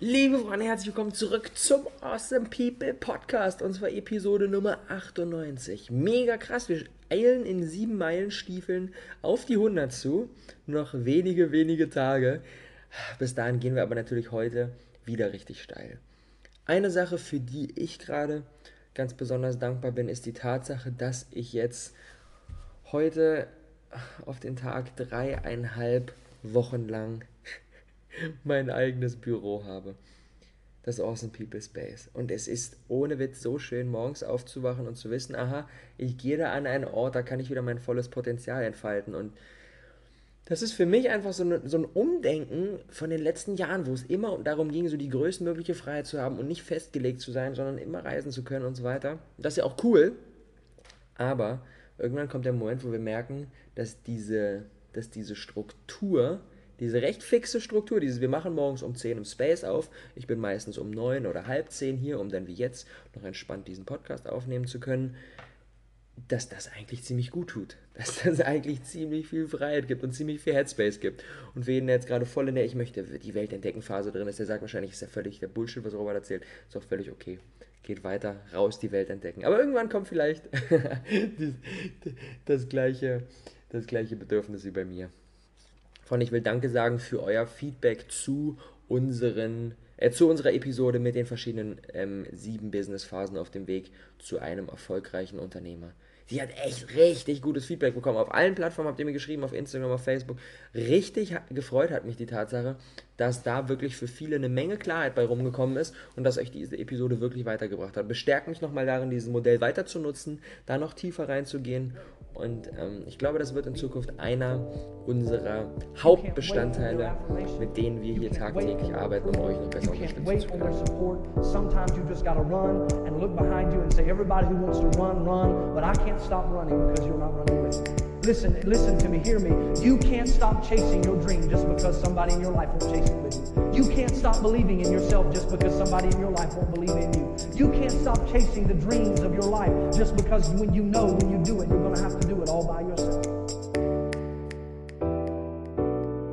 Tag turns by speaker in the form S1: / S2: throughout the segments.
S1: Liebe Freunde, herzlich willkommen zurück zum Awesome People Podcast und zwar Episode Nummer 98. Mega krass, wir eilen in sieben Meilen Stiefeln auf die 100 zu. Noch wenige, wenige Tage. Bis dahin gehen wir aber natürlich heute wieder richtig steil. Eine Sache, für die ich gerade ganz besonders dankbar bin, ist die Tatsache, dass ich jetzt heute auf den Tag dreieinhalb Wochen lang mein eigenes Büro habe. Das Awesome People Space. Und es ist ohne Witz so schön, morgens aufzuwachen und zu wissen, aha, ich gehe da an einen Ort, da kann ich wieder mein volles Potenzial entfalten. Und das ist für mich einfach so, eine, so ein Umdenken von den letzten Jahren, wo es immer darum ging, so die größtmögliche Freiheit zu haben und nicht festgelegt zu sein, sondern immer reisen zu können und so weiter. Das ist ja auch cool. Aber irgendwann kommt der Moment, wo wir merken, dass diese, dass diese Struktur, diese recht fixe Struktur, dieses wir machen morgens um 10 im Space auf, ich bin meistens um 9 oder halb 10 hier, um dann wie jetzt noch entspannt diesen Podcast aufnehmen zu können, dass das eigentlich ziemlich gut tut. Dass das eigentlich ziemlich viel Freiheit gibt und ziemlich viel Headspace gibt. Und für jetzt gerade voll in der Ich möchte die Welt entdecken Phase drin ist, der sagt wahrscheinlich, ist ja völlig der Bullshit, was Robert erzählt. Ist auch völlig okay. Geht weiter, raus die Welt entdecken. Aber irgendwann kommt vielleicht das, gleiche, das gleiche Bedürfnis wie bei mir. Von ich will Danke sagen für euer Feedback zu unseren äh, zu unserer Episode mit den verschiedenen ähm, sieben Business-Phasen auf dem Weg zu einem erfolgreichen Unternehmer. Sie hat echt richtig gutes Feedback bekommen. Auf allen Plattformen habt ihr mir geschrieben, auf Instagram, auf Facebook. Richtig gefreut hat mich die Tatsache, dass da wirklich für viele eine Menge Klarheit bei rumgekommen ist und dass euch diese Episode wirklich weitergebracht hat. Bestärkt mich nochmal darin, dieses Modell weiter zu nutzen, da noch tiefer reinzugehen und ähm, ich glaube, das wird in Zukunft einer unserer Hauptbestandteile, mit denen wir hier tagtäglich arbeiten, um euch noch besser unterstützen zu können. Listen, listen to me, hear me. You can't stop chasing your dream just because somebody in your life won't chase it with you. You can't stop believing in yourself just because somebody in your life won't believe in you. You can't stop chasing the dreams of your life just because when you know when you do it, you're going to have to do it all by yourself.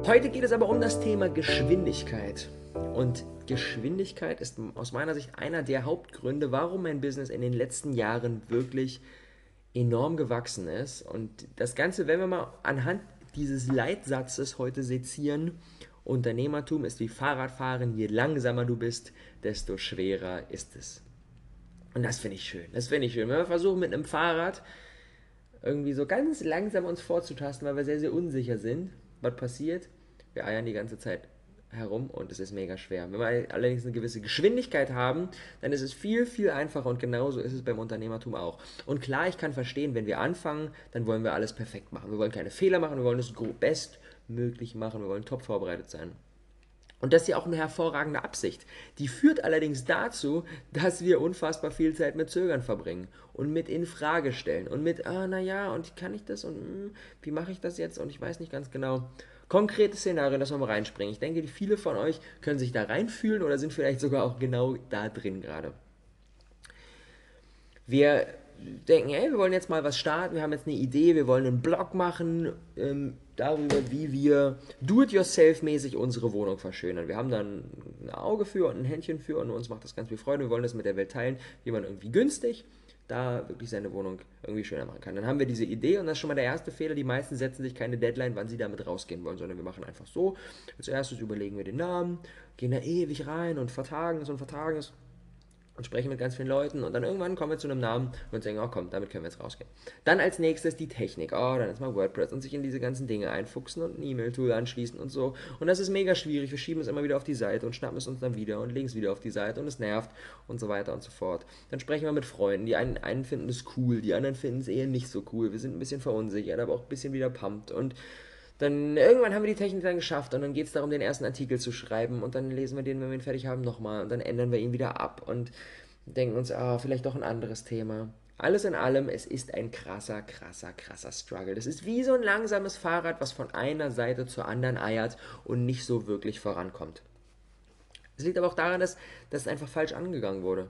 S1: Heute geht es aber um das Thema Geschwindigkeit. Und Geschwindigkeit ist aus meiner Sicht einer der Hauptgründe, warum mein Business in den letzten Jahren wirklich enorm gewachsen ist. Und das Ganze, wenn wir mal anhand dieses Leitsatzes heute sezieren, Unternehmertum ist wie Fahrradfahren, je langsamer du bist, desto schwerer ist es. Und das finde ich schön. Das finde ich schön. Wenn wir versuchen mit einem Fahrrad irgendwie so ganz langsam uns vorzutasten, weil wir sehr, sehr unsicher sind, was passiert? Wir eiern die ganze Zeit herum und es ist mega schwer. Wenn wir allerdings eine gewisse Geschwindigkeit haben, dann ist es viel, viel einfacher und genauso ist es beim Unternehmertum auch. Und klar, ich kann verstehen, wenn wir anfangen, dann wollen wir alles perfekt machen. Wir wollen keine Fehler machen, wir wollen es bestmöglich machen, wir wollen top vorbereitet sein. Und das ist ja auch eine hervorragende Absicht. Die führt allerdings dazu, dass wir unfassbar viel Zeit mit Zögern verbringen und mit in Frage stellen und mit, ah, naja, und kann ich das und mh, hm, wie mache ich das jetzt und ich weiß nicht ganz genau konkrete Szenarien, dass wir mal reinspringen. Ich denke, viele von euch können sich da reinfühlen oder sind vielleicht sogar auch genau da drin gerade. Wir denken, hey, wir wollen jetzt mal was starten, wir haben jetzt eine Idee, wir wollen einen Blog machen ähm, darüber, wie wir do-it-yourself-mäßig unsere Wohnung verschönern. Wir haben dann ein Auge für und ein Händchen für und uns macht das ganz viel Freude. Wir wollen das mit der Welt teilen, wie man irgendwie günstig da wirklich seine Wohnung irgendwie schöner machen kann. Dann haben wir diese Idee und das ist schon mal der erste Fehler. Die meisten setzen sich keine Deadline, wann sie damit rausgehen wollen, sondern wir machen einfach so. Als erstes überlegen wir den Namen, gehen da ewig rein und vertagen es und vertagen es und sprechen mit ganz vielen Leuten und dann irgendwann kommen wir zu einem Namen und sagen, oh komm, damit können wir jetzt rausgehen. Dann als nächstes die Technik. Oh, dann ist mal WordPress und sich in diese ganzen Dinge einfuchsen und ein E-Mail-Tool anschließen und so. Und das ist mega schwierig. Wir schieben es immer wieder auf die Seite und schnappen es uns dann wieder und legen es wieder auf die Seite und es nervt und so weiter und so fort. Dann sprechen wir mit Freunden. Die einen, einen finden es cool, die anderen finden es eher nicht so cool. Wir sind ein bisschen verunsichert, aber auch ein bisschen wieder pumped und dann irgendwann haben wir die Technik dann geschafft und dann geht es darum, den ersten Artikel zu schreiben und dann lesen wir den, wenn wir ihn fertig haben, nochmal und dann ändern wir ihn wieder ab und denken uns, ah, vielleicht doch ein anderes Thema. Alles in allem, es ist ein krasser, krasser, krasser Struggle. Das ist wie so ein langsames Fahrrad, was von einer Seite zur anderen eiert und nicht so wirklich vorankommt. Es liegt aber auch daran, dass das einfach falsch angegangen wurde.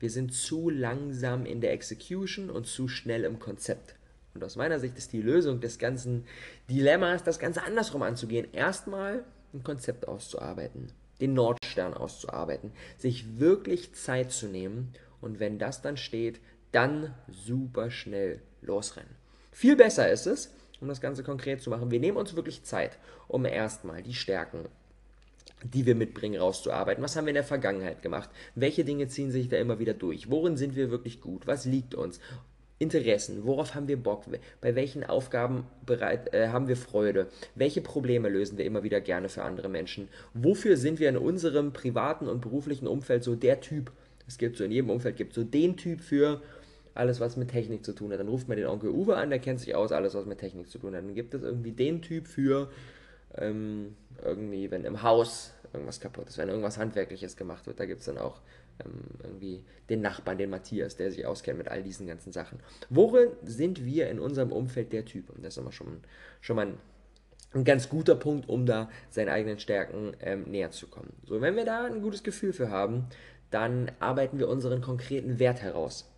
S1: Wir sind zu langsam in der Execution und zu schnell im Konzept. Und aus meiner Sicht ist die Lösung des ganzen Dilemmas, das Ganze andersrum anzugehen. Erstmal ein Konzept auszuarbeiten. den Nordstern auszuarbeiten, sich wirklich Zeit zu nehmen und wenn das dann steht, dann super schnell losrennen. Viel besser ist es, um das Ganze konkret zu machen, wir nehmen uns wirklich Zeit, um erstmal die Stärken, die wir mitbringen, rauszuarbeiten. Was haben wir in der Vergangenheit gemacht? Welche Dinge ziehen sich da immer wieder durch? Worin sind wir wirklich gut? Was liegt uns? Interessen, worauf haben wir Bock, bei welchen Aufgaben bereit, äh, haben wir Freude, welche Probleme lösen wir immer wieder gerne für andere Menschen, wofür sind wir in unserem privaten und beruflichen Umfeld so der Typ, es gibt so in jedem Umfeld gibt so den Typ für alles, was mit Technik zu tun hat. Dann ruft man den Onkel Uwe an, der kennt sich aus, alles, was mit Technik zu tun hat. Dann gibt es irgendwie den Typ für ähm, irgendwie, wenn im Haus irgendwas kaputt ist, wenn irgendwas Handwerkliches gemacht wird, da gibt es dann auch irgendwie den Nachbarn, den Matthias, der sich auskennt mit all diesen ganzen Sachen. Worin sind wir in unserem Umfeld der Typ? Und das ist immer schon, schon mal ein, ein ganz guter Punkt, um da seinen eigenen Stärken ähm, näher zu kommen. So, wenn wir da ein gutes Gefühl für haben, dann arbeiten wir unseren konkreten Wert heraus,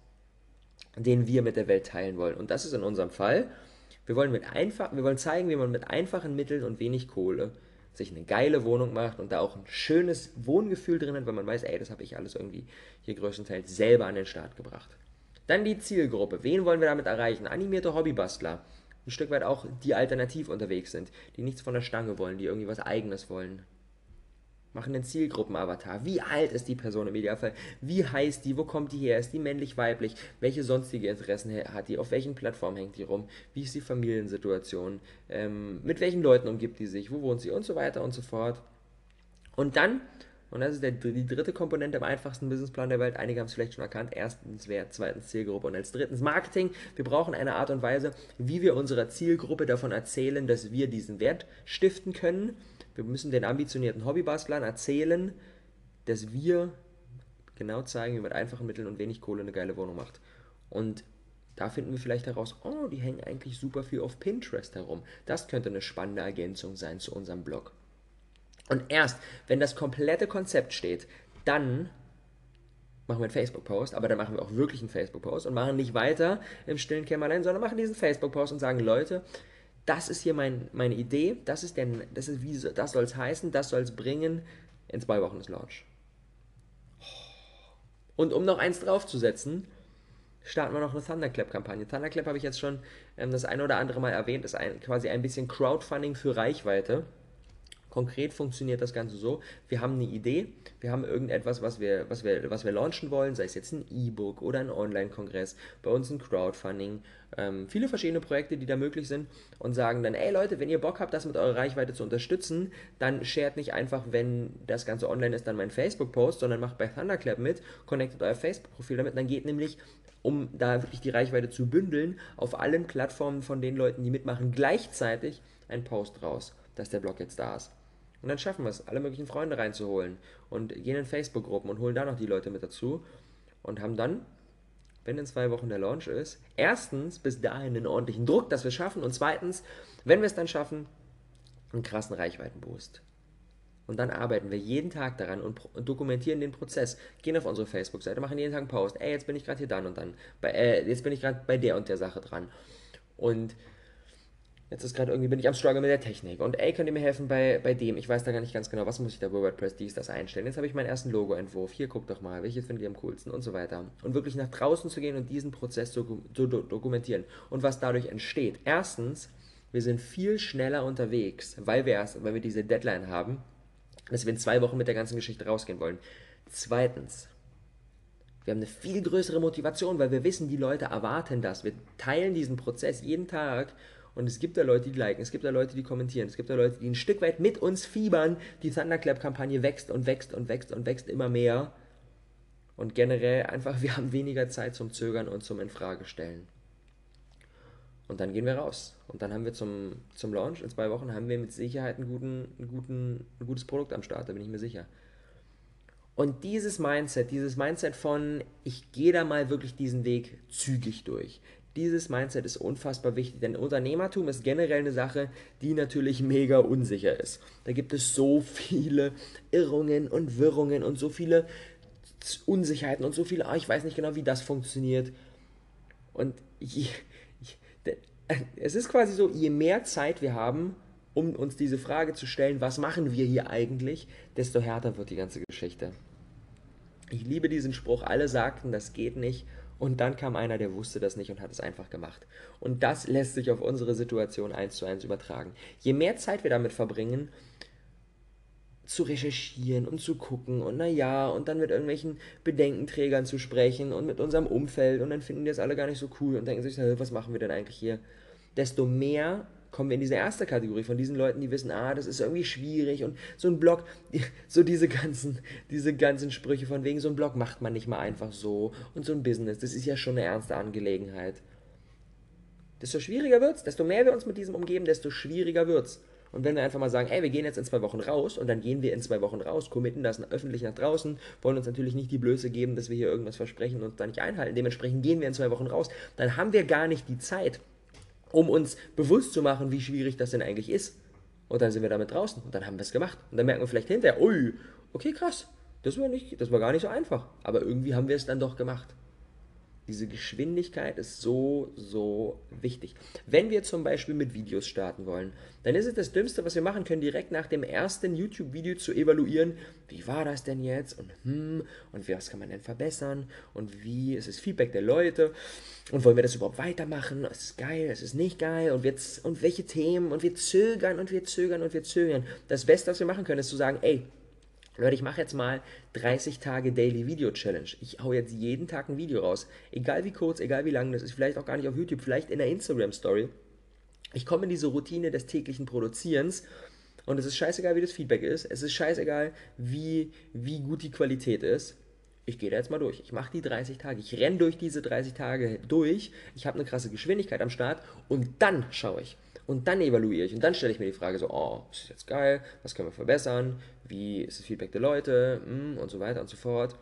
S1: den wir mit der Welt teilen wollen. Und das ist in unserem Fall, wir wollen, mit einfach, wir wollen zeigen, wie man mit einfachen Mitteln und wenig Kohle sich eine geile Wohnung macht und da auch ein schönes Wohngefühl drin hat, weil man weiß, ey, das habe ich alles irgendwie hier größtenteils selber an den Start gebracht. Dann die Zielgruppe. Wen wollen wir damit erreichen? Animierte Hobbybastler. Ein Stück weit auch die alternativ unterwegs sind, die nichts von der Stange wollen, die irgendwie was eigenes wollen machen einen Zielgruppenavatar. Wie alt ist die Person im Idealfall? Wie heißt die? Wo kommt die her? Ist die männlich, weiblich? Welche sonstige Interessen hat die? Auf welchen Plattformen hängt die rum? Wie ist die Familiensituation? Ähm, mit welchen Leuten umgibt die sich? Wo wohnt sie? Und so weiter und so fort. Und dann, und das ist der, die dritte Komponente im einfachsten Businessplan der Welt, einige haben es vielleicht schon erkannt, erstens Wert, zweitens Zielgruppe und als drittens Marketing. Wir brauchen eine Art und Weise, wie wir unserer Zielgruppe davon erzählen, dass wir diesen Wert stiften können wir müssen den ambitionierten Hobbybastlern erzählen, dass wir genau zeigen, wie man mit einfachen Mitteln und wenig Kohle eine geile Wohnung macht. Und da finden wir vielleicht heraus, oh, die hängen eigentlich super viel auf Pinterest herum. Das könnte eine spannende Ergänzung sein zu unserem Blog. Und erst, wenn das komplette Konzept steht, dann machen wir einen Facebook-Post, aber dann machen wir auch wirklich einen Facebook-Post und machen nicht weiter im stillen Kämmerlein, sondern machen diesen Facebook-Post und sagen, Leute, das ist hier mein, meine Idee, das ist der, das ist wie, das soll es heißen, das soll es bringen. In zwei Wochen ist Launch. Und um noch eins draufzusetzen, starten wir noch eine Thunderclap-Kampagne. Thunderclap habe ich jetzt schon ähm, das eine oder andere Mal erwähnt, ist ein, quasi ein bisschen Crowdfunding für Reichweite. Konkret funktioniert das Ganze so, wir haben eine Idee, wir haben irgendetwas, was wir, was wir, was wir launchen wollen, sei es jetzt ein E-Book oder ein Online-Kongress, bei uns ein Crowdfunding, ähm, viele verschiedene Projekte, die da möglich sind und sagen dann, ey Leute, wenn ihr Bock habt, das mit eurer Reichweite zu unterstützen, dann shared nicht einfach, wenn das Ganze online ist, dann mein Facebook-Post, sondern macht bei Thunderclap mit, connectet euer Facebook-Profil damit, dann geht nämlich um da wirklich die Reichweite zu bündeln, auf allen Plattformen von den Leuten, die mitmachen, gleichzeitig ein Post raus, dass der Blog jetzt da ist. Und dann schaffen wir es, alle möglichen Freunde reinzuholen und gehen in Facebook-Gruppen und holen da noch die Leute mit dazu und haben dann, wenn in zwei Wochen der Launch ist, erstens bis dahin einen ordentlichen Druck, dass wir es schaffen und zweitens, wenn wir es dann schaffen, einen krassen Reichweitenboost. Und dann arbeiten wir jeden Tag daran und, dokumentieren den Prozess. Gehen auf unsere Facebook-Seite, machen jeden Tag einen Post. Ey, jetzt bin ich gerade hier dann und dann. Bei, äh, jetzt bin ich gerade bei der und der Sache dran. Und Jetzt ist gerade irgendwie, bin ich am Struggle mit der Technik. Und ey, könnt ihr mir helfen bei, bei dem? Ich weiß da gar nicht ganz genau, was muss ich da bei WordPress dies, das einstellen. Jetzt habe ich meinen ersten Logo-Entwurf. Hier, guckt doch mal, welches findet ihr am coolsten und so weiter. Und wirklich nach draußen zu gehen und diesen Prozess zu, zu dokumentieren. Und was dadurch entsteht. Erstens, wir sind viel schneller unterwegs, weil wir erst, weil wir diese Deadline haben, dass wir in zwei Wochen mit der ganzen Geschichte rausgehen wollen. Zweitens, wir haben eine viel größere Motivation, weil wir wissen, die Leute erwarten das. Wir teilen diesen Prozess jeden Tag und es gibt da Leute, die liken, es gibt da Leute, die kommentieren, es gibt da Leute, die ein Stück weit mit uns fiebern. Die Thunderclap-Kampagne wächst und wächst und wächst und wächst immer mehr. Und generell einfach, wir haben weniger Zeit zum Zögern und zum Infragestellen. Und dann gehen wir raus. Und dann haben wir zum, zum Launch in zwei Wochen haben wir mit Sicherheit einen guten, einen guten, ein gutes Produkt am Start, da bin ich mir sicher. Und dieses Mindset, dieses Mindset von, ich gehe da mal wirklich diesen Weg zügig durch. Dieses Mindset ist unfassbar wichtig, denn Unternehmertum ist generell eine Sache, die natürlich mega unsicher ist. Da gibt es so viele Irrungen und Wirrungen und so viele Unsicherheiten und so viele, ah, ich weiß nicht genau, wie das funktioniert. Und je, es ist quasi so, je mehr Zeit wir haben, um uns diese Frage zu stellen, was machen wir hier eigentlich, desto härter wird die ganze Geschichte. Ich liebe diesen Spruch, alle sagten, das geht nicht. Und dann kam einer, der wusste das nicht und hat es einfach gemacht. Und das lässt sich auf unsere Situation eins zu eins übertragen. Je mehr Zeit wir damit verbringen, zu recherchieren und zu gucken und naja, und dann mit irgendwelchen Bedenkenträgern zu sprechen und mit unserem Umfeld und dann finden die das alle gar nicht so cool und denken sich, was machen wir denn eigentlich hier? Desto mehr kommen wir in diese erste Kategorie von diesen Leuten, die wissen, ah, das ist irgendwie schwierig und so ein Blog, so diese ganzen, diese ganzen Sprüche von wegen, so ein Blog macht man nicht mal einfach so und so ein Business, das ist ja schon eine ernste Angelegenheit. Desto schwieriger wird's, desto mehr wir uns mit diesem umgeben, desto schwieriger wird's. Und wenn wir einfach mal sagen, ey, wir gehen jetzt in zwei Wochen raus und dann gehen wir in zwei Wochen raus, committen das öffentlich nach draußen, wollen uns natürlich nicht die Blöße geben, dass wir hier irgendwas versprechen und dann nicht einhalten. Dementsprechend gehen wir in zwei Wochen raus. Dann haben wir gar nicht die Zeit, um uns bewusst zu machen, wie schwierig das denn eigentlich ist. Und dann sind wir damit draußen und dann haben wir es gemacht. Und dann merken wir vielleicht hinterher, ui, okay, krass, das war, nicht, das war gar nicht so einfach. Aber irgendwie haben wir es dann doch gemacht. Diese Geschwindigkeit ist so, so wichtig. Wenn wir zum Beispiel mit Videos starten wollen, dann ist es das Dümmste, was wir machen können, direkt nach dem ersten YouTube-Video zu evaluieren, wie war das denn jetzt und hm, und was kann man denn verbessern und wie ist das Feedback der Leute und wollen wir das überhaupt weitermachen? Ist es geil, ist es nicht geil und, wir, und welche Themen und wir zögern und wir zögern und wir zögern. Das Beste, was wir machen können, ist zu sagen, ey, Leute, ich mache jetzt mal 30 Tage Daily Video Challenge. Ich hau jetzt jeden Tag ein Video raus. Egal wie kurz, egal wie lang das ist, vielleicht auch gar nicht auf YouTube, vielleicht in der Instagram Story. Ich komme in diese Routine des täglichen Produzierens und es ist scheißegal, wie das Feedback ist. Es ist scheißegal, wie, wie gut die Qualität ist. Ich gehe da jetzt mal durch. Ich mache die 30 Tage. Ich renne durch diese 30 Tage durch. Ich habe eine krasse Geschwindigkeit am Start und dann schaue ich. Und dann evaluiere ich und dann stelle ich mir die Frage so, oh, ist das jetzt geil? Was können wir verbessern? Wie ist das Feedback der Leute? Hm, und so weiter und so fort.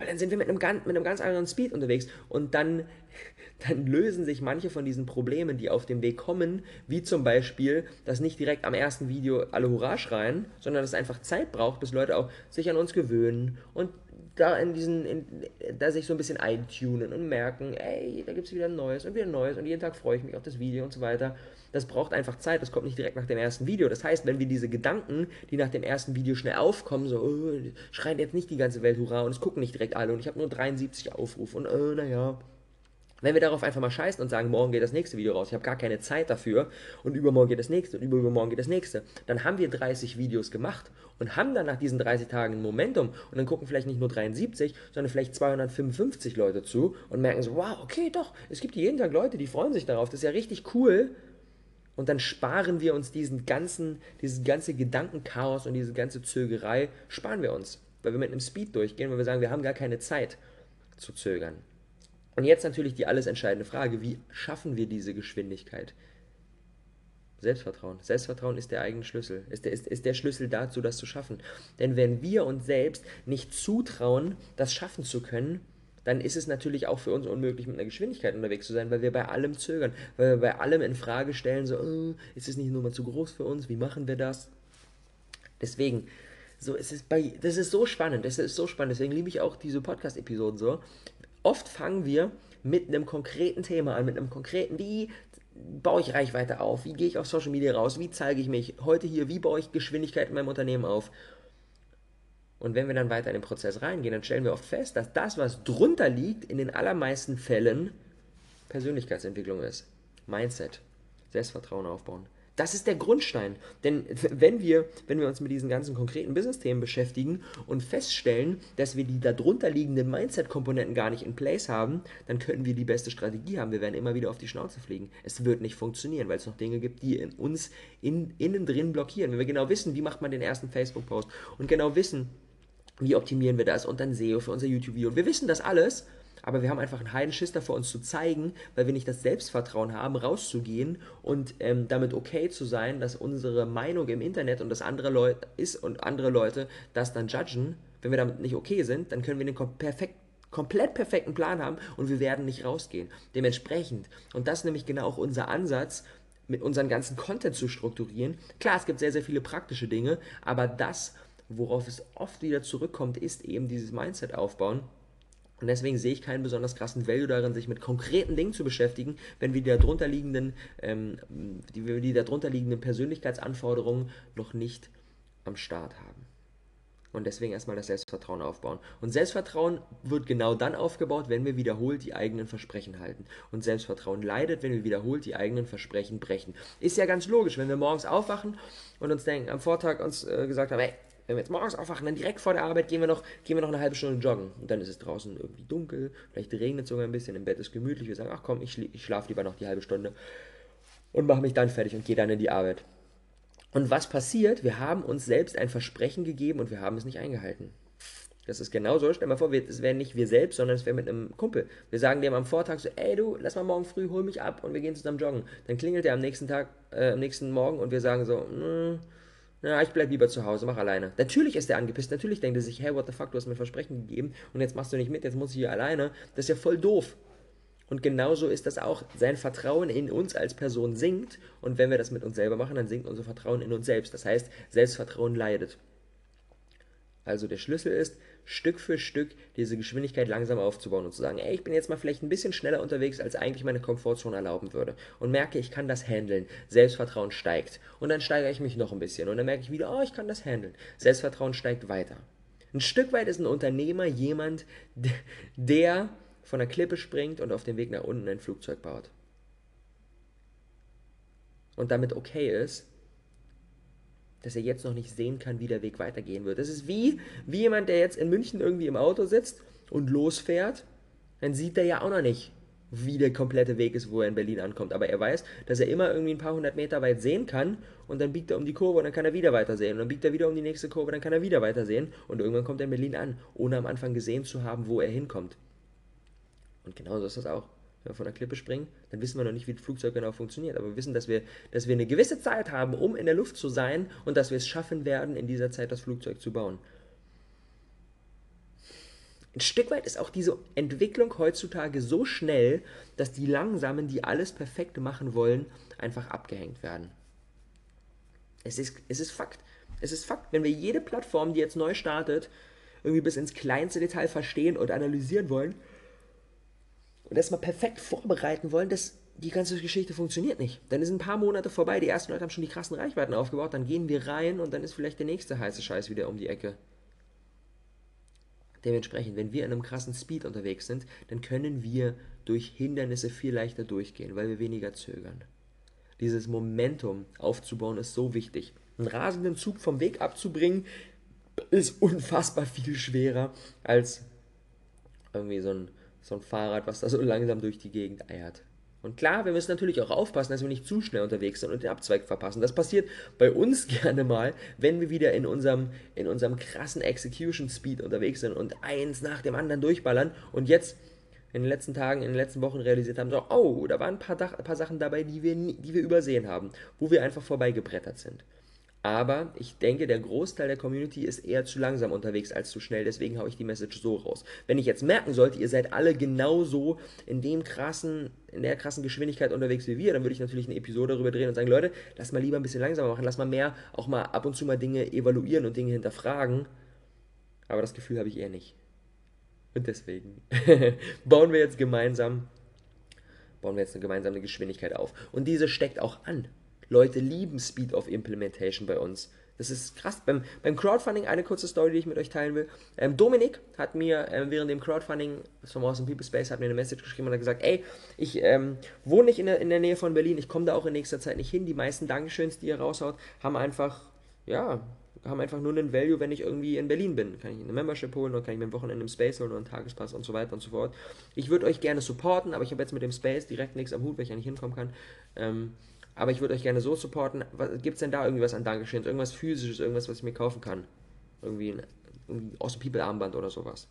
S1: Weil dann sind wir mit einem, ganz, mit einem ganz anderen Speed unterwegs und dann, dann lösen sich manche von diesen Problemen, die auf dem Weg kommen, wie zum Beispiel, dass nicht direkt am ersten Video alle Hurra schreien, sondern dass es einfach Zeit braucht, bis Leute auch sich an uns gewöhnen und da in diesen, in, da sich so ein bisschen eintunen und merken, ey, da gibt es wieder ein neues und wieder ein neues und jeden Tag freue ich mich auf das Video und so weiter. Das braucht einfach Zeit, das kommt nicht direkt nach dem ersten Video. Das heißt, wenn wir diese Gedanken, die nach dem ersten Video schnell aufkommen, so, oh, schreien jetzt nicht die ganze Welt Hurra und es gucken nicht direkt alle und ich habe nur 73 Aufrufe und, oh, naja, wenn wir darauf einfach mal scheißen und sagen, morgen geht das nächste Video raus, ich habe gar keine Zeit dafür und übermorgen geht das nächste und übermorgen geht das nächste, dann haben wir 30 Videos gemacht und haben dann nach diesen 30 Tagen ein Momentum und dann gucken vielleicht nicht nur 73, sondern vielleicht 255 Leute zu und merken so, wow, okay, doch, es gibt jeden Tag Leute, die freuen sich darauf, das ist ja richtig cool. Und dann sparen wir uns diesen ganzen, dieses ganze Gedankenchaos und diese ganze Zögerei, sparen wir uns. Weil wir mit einem Speed durchgehen, weil wir sagen, wir haben gar keine Zeit zu zögern. Und jetzt natürlich die alles entscheidende Frage, wie schaffen wir diese Geschwindigkeit? Selbstvertrauen. Selbstvertrauen ist der eigene Schlüssel, ist der, ist, ist der Schlüssel dazu, das zu schaffen. Denn wenn wir uns selbst nicht zutrauen, das schaffen zu können, dann ist es natürlich auch für uns unmöglich, mit einer Geschwindigkeit unterwegs zu sein, weil wir bei allem zögern, weil wir bei allem in Frage stellen, so, oh, ist es nicht nur mal zu groß für uns, wie machen wir das? Deswegen, so, es ist bei, das ist so spannend, das ist so spannend, deswegen liebe ich auch diese Podcast-Episoden so, Oft fangen wir mit einem konkreten Thema an, mit einem konkreten, wie baue ich Reichweite auf, wie gehe ich auf Social Media raus, wie zeige ich mich heute hier, wie baue ich Geschwindigkeit in meinem Unternehmen auf. Und wenn wir dann weiter in den Prozess reingehen, dann stellen wir oft fest, dass das, was drunter liegt, in den allermeisten Fällen Persönlichkeitsentwicklung ist. Mindset, Selbstvertrauen aufbauen. Das ist der Grundstein. Denn wenn wir, wenn wir uns mit diesen ganzen konkreten Business-Themen beschäftigen und feststellen, dass wir die darunter liegenden Mindset-Komponenten gar nicht in place haben, dann könnten wir die beste Strategie haben. Wir werden immer wieder auf die Schnauze fliegen. Es wird nicht funktionieren, weil es noch Dinge gibt, die in uns in, innen drin blockieren. Wenn wir genau wissen, wie macht man den ersten Facebook-Post und genau wissen, wie optimieren wir das und dann SEO für unser YouTube-Video. Und wir wissen das alles, aber wir haben einfach einen Heidenschiss davor, uns zu zeigen, weil wir nicht das Selbstvertrauen haben, rauszugehen und ähm, damit okay zu sein, dass unsere Meinung im Internet und das andere Leute ist und andere Leute das dann judgen. Wenn wir damit nicht okay sind, dann können wir den perfekt, komplett perfekten Plan haben und wir werden nicht rausgehen. Dementsprechend, und das ist nämlich genau auch unser Ansatz, mit unseren ganzen Content zu strukturieren. Klar, es gibt sehr, sehr viele praktische Dinge, aber das, worauf es oft wieder zurückkommt, ist eben dieses Mindset aufbauen Und deswegen sehe ich keinen besonders krassen Value darin, sich mit konkreten Dingen zu beschäftigen, wenn wir die darunterliegenden, ähm, die, die darunterliegenden Persönlichkeitsanforderungen noch nicht am Start haben. Und deswegen erstmal das Selbstvertrauen aufbauen. Und Selbstvertrauen wird genau dann aufgebaut, wenn wir wiederholt die eigenen Versprechen halten. Und Selbstvertrauen leidet, wenn wir wiederholt die eigenen Versprechen brechen. Ist ja ganz logisch, wenn wir morgens aufwachen und uns denken, am Vortag uns äh, gesagt haben, hey, wenn wir jetzt morgens aufwachen, dann direkt vor der Arbeit gehen wir noch, gehen wir noch eine halbe Stunde joggen. Und dann ist es draußen irgendwie dunkel, vielleicht regnet es sogar ein bisschen, im Bett ist gemütlich. Wir sagen, ach komm, ich, ich schlafe lieber noch die halbe Stunde und mache mich dann fertig und gehe dann in die Arbeit. Und was passiert? Wir haben uns selbst ein Versprechen gegeben und wir haben es nicht eingehalten. Das ist genauso. Stell mal vor, es wären nicht wir selbst, sondern es wäre mit einem Kumpel. Wir sagen dem am Vortag so, ey du, lass mal morgen früh, hol mich ab und wir gehen zusammen joggen. Dann klingelt er am nächsten Tag, äh, am nächsten Morgen und wir sagen so, mm, na, ich bleib lieber zu Hause, mach alleine. Natürlich ist er angepisst, natürlich denkt er sich, hey, what the fuck, du hast mir Versprechen gegeben und jetzt machst du nicht mit, jetzt muss ich hier alleine. Das ist ja voll doof. Und genauso ist das auch. Sein Vertrauen in uns als Person sinkt. Und wenn wir das mit uns selber machen, dann sinkt unser Vertrauen in uns selbst. Das heißt, Selbstvertrauen leidet. Also der Schlüssel ist, Stück für Stück diese Geschwindigkeit langsam aufzubauen und zu sagen, ey, ich bin jetzt mal vielleicht ein bisschen schneller unterwegs, als eigentlich meine Komfortzone erlauben würde. Und merke, ich kann das handeln. Selbstvertrauen steigt. Und dann steigere ich mich noch ein bisschen. Und dann merke ich wieder, oh, ich kann das handeln. Selbstvertrauen steigt weiter. Ein Stück weit ist ein Unternehmer jemand, der von der Klippe springt und auf dem Weg nach unten ein Flugzeug baut. Und damit okay ist, dass er jetzt noch nicht sehen kann, wie der Weg weitergehen wird. Das ist wie, wie jemand, der jetzt in München irgendwie im Auto sitzt und losfährt, dann sieht er ja auch noch nicht, wie der komplette Weg ist, wo er in Berlin ankommt. Aber er weiß, dass er immer irgendwie ein paar hundert Meter weit sehen kann und dann biegt er um die Kurve und dann kann er wieder weiter sehen. Und dann biegt er wieder um die nächste Kurve, dann kann er wieder weiter sehen und irgendwann kommt er in Berlin an, ohne am Anfang gesehen zu haben, wo er hinkommt. Und genauso ist das auch. Wenn wir von der Klippe springen, dann wissen wir noch nicht, wie das Flugzeug genau funktioniert. Aber wir wissen, dass wir, dass wir eine gewisse Zeit haben, um in der Luft zu sein und dass wir es schaffen werden, in dieser Zeit das Flugzeug zu bauen. Ein Stück weit ist auch diese Entwicklung heutzutage so schnell, dass die Langsamen, die alles perfekt machen wollen, einfach abgehängt werden. Es ist, es ist Fakt. Es ist Fakt. Wenn wir jede Plattform, die jetzt neu startet, irgendwie bis ins kleinste Detail verstehen und analysieren wollen, und das mal perfekt vorbereiten wollen, dass die ganze Geschichte funktioniert nicht. Dann sind ein paar Monate vorbei, die ersten Leute haben schon die krassen Reichweiten aufgebaut, dann gehen wir rein und dann ist vielleicht der nächste heiße Scheiß wieder um die Ecke. Dementsprechend, wenn wir in einem krassen Speed unterwegs sind, dann können wir durch Hindernisse viel leichter durchgehen, weil wir weniger zögern. Dieses Momentum aufzubauen ist so wichtig. Einen rasenden Zug vom Weg abzubringen, ist unfassbar viel schwerer als irgendwie so ein so ein Fahrrad, was da so langsam durch die Gegend eiert. Und klar, wir müssen natürlich auch aufpassen, dass wir nicht zu schnell unterwegs sind und den Abzweig verpassen. Das passiert bei uns gerne mal, wenn wir wieder in unserem, in unserem krassen Execution Speed unterwegs sind und eins nach dem anderen durchballern und jetzt in den letzten Tagen, in den letzten Wochen realisiert haben, so, oh, da waren ein paar, ein paar Sachen dabei, die wir, die wir übersehen haben, wo wir einfach vorbeigebrettert sind. Aber ich denke, der Großteil der Community ist eher zu langsam unterwegs als zu schnell. Deswegen haue ich die Message so raus. Wenn ich jetzt merken sollte, ihr seid alle genauso in dem krassen, in der krassen Geschwindigkeit unterwegs wie wir, dann würde ich natürlich eine Episode darüber drehen und sagen, Leute, lass mal lieber ein bisschen langsamer machen, lass mal mehr auch mal ab und zu mal Dinge evaluieren und Dinge hinterfragen. Aber das Gefühl habe ich eher nicht. Und deswegen bauen wir jetzt gemeinsam, bauen wir jetzt eine gemeinsame Geschwindigkeit auf. Und diese steckt auch an. Leute lieben Speed of Implementation bei uns. Das ist krass. Beim, beim Crowdfunding, eine kurze Story, die ich mit euch teilen will. Ähm, Dominik hat mir ähm, während dem Crowdfunding vom Awesome People Space hat mir eine Message geschrieben und hat gesagt, ey, ich ähm, wohne nicht in der, in der Nähe von Berlin, ich komme da auch in nächster Zeit nicht hin. Die meisten Dankeschöns, die ihr raushaut, haben einfach, ja, haben einfach nur einen Value, wenn ich irgendwie in Berlin bin. Kann ich eine Membership holen oder kann ich mir ein Wochenende im Space holen oder einen Tagespass und so weiter und so fort. Ich würde euch gerne supporten, aber ich habe jetzt mit dem Space direkt nichts am Hut, weil ich ja nicht hinkommen kann. Ähm, aber ich würde euch gerne so supporten. Gibt es denn da irgendwie was an Dankeschön? Irgendwas physisches, irgendwas, was ich mir kaufen kann? Irgendwie ein, ein Awesome People Armband oder sowas.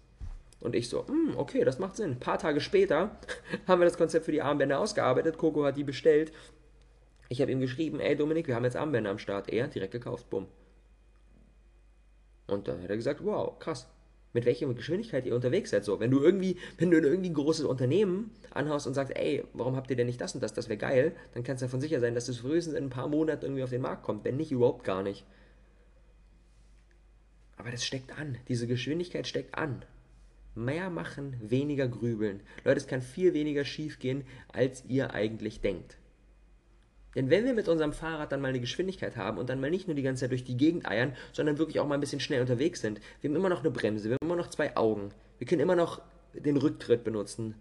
S1: Und ich so, hm, okay, das macht Sinn. Ein paar Tage später haben wir das Konzept für die Armbänder ausgearbeitet. Coco hat die bestellt. Ich habe ihm geschrieben, ey Dominik, wir haben jetzt Armbänder am Start. Er direkt gekauft, bumm. Und dann hat er gesagt, wow, krass mit welcher Geschwindigkeit ihr unterwegs seid. So, wenn du irgendwie, wenn du irgendwie ein großes Unternehmen anhaust und sagst, ey, warum habt ihr denn nicht das und das, das wäre geil, dann kannst du davon sicher sein, dass das frühestens in ein paar Monaten irgendwie auf den Markt kommt, wenn nicht überhaupt gar nicht. Aber das steckt an, diese Geschwindigkeit steckt an. mehr machen, weniger grübeln. Leute, es kann viel weniger schief gehen, als ihr eigentlich denkt. Denn wenn wir mit unserem Fahrrad dann mal eine Geschwindigkeit haben und dann mal nicht nur die ganze Zeit durch die Gegend eiern, sondern wirklich auch mal ein bisschen schnell unterwegs sind, wir haben immer noch eine Bremse, wir haben immer noch zwei Augen, wir können immer noch den Rücktritt benutzen.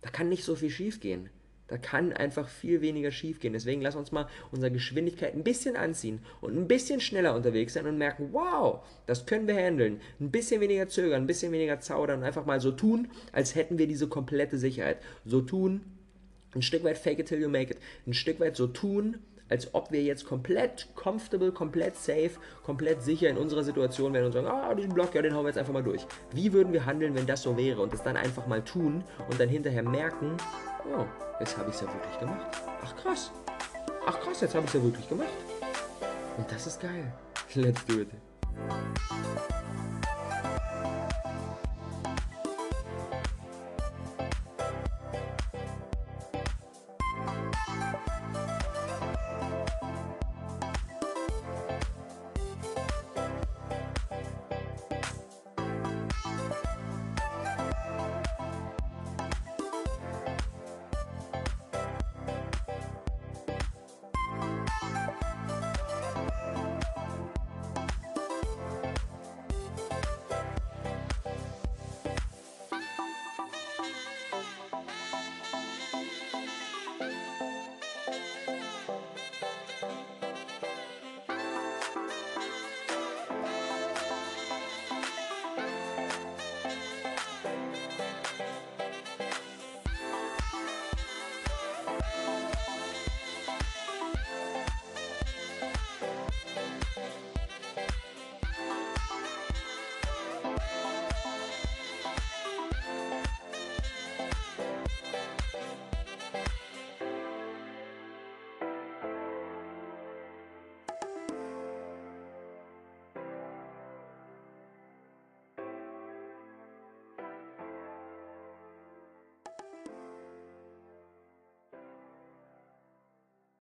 S1: Da kann nicht so viel schief gehen. Da kann einfach viel weniger schief gehen. Deswegen lass uns mal unsere Geschwindigkeit ein bisschen anziehen und ein bisschen schneller unterwegs sein und merken, wow, das können wir handeln. Ein bisschen weniger zögern, ein bisschen weniger zaudern und einfach mal so tun, als hätten wir diese komplette Sicherheit. So tun, ein Stück weit fake it till you make it. Ein Stück weit so tun, als ob wir jetzt komplett comfortable, komplett safe, komplett sicher in unserer Situation wären und sagen, ah, diesen Block, ja, den hauen wir jetzt einfach mal durch. Wie würden wir handeln, wenn das so wäre und das dann einfach mal tun und dann hinterher merken, oh, jetzt habe ich es ja wirklich gemacht. Ach krass. Ach krass, jetzt habe ich es ja wirklich gemacht. Und das ist geil. Let's do it.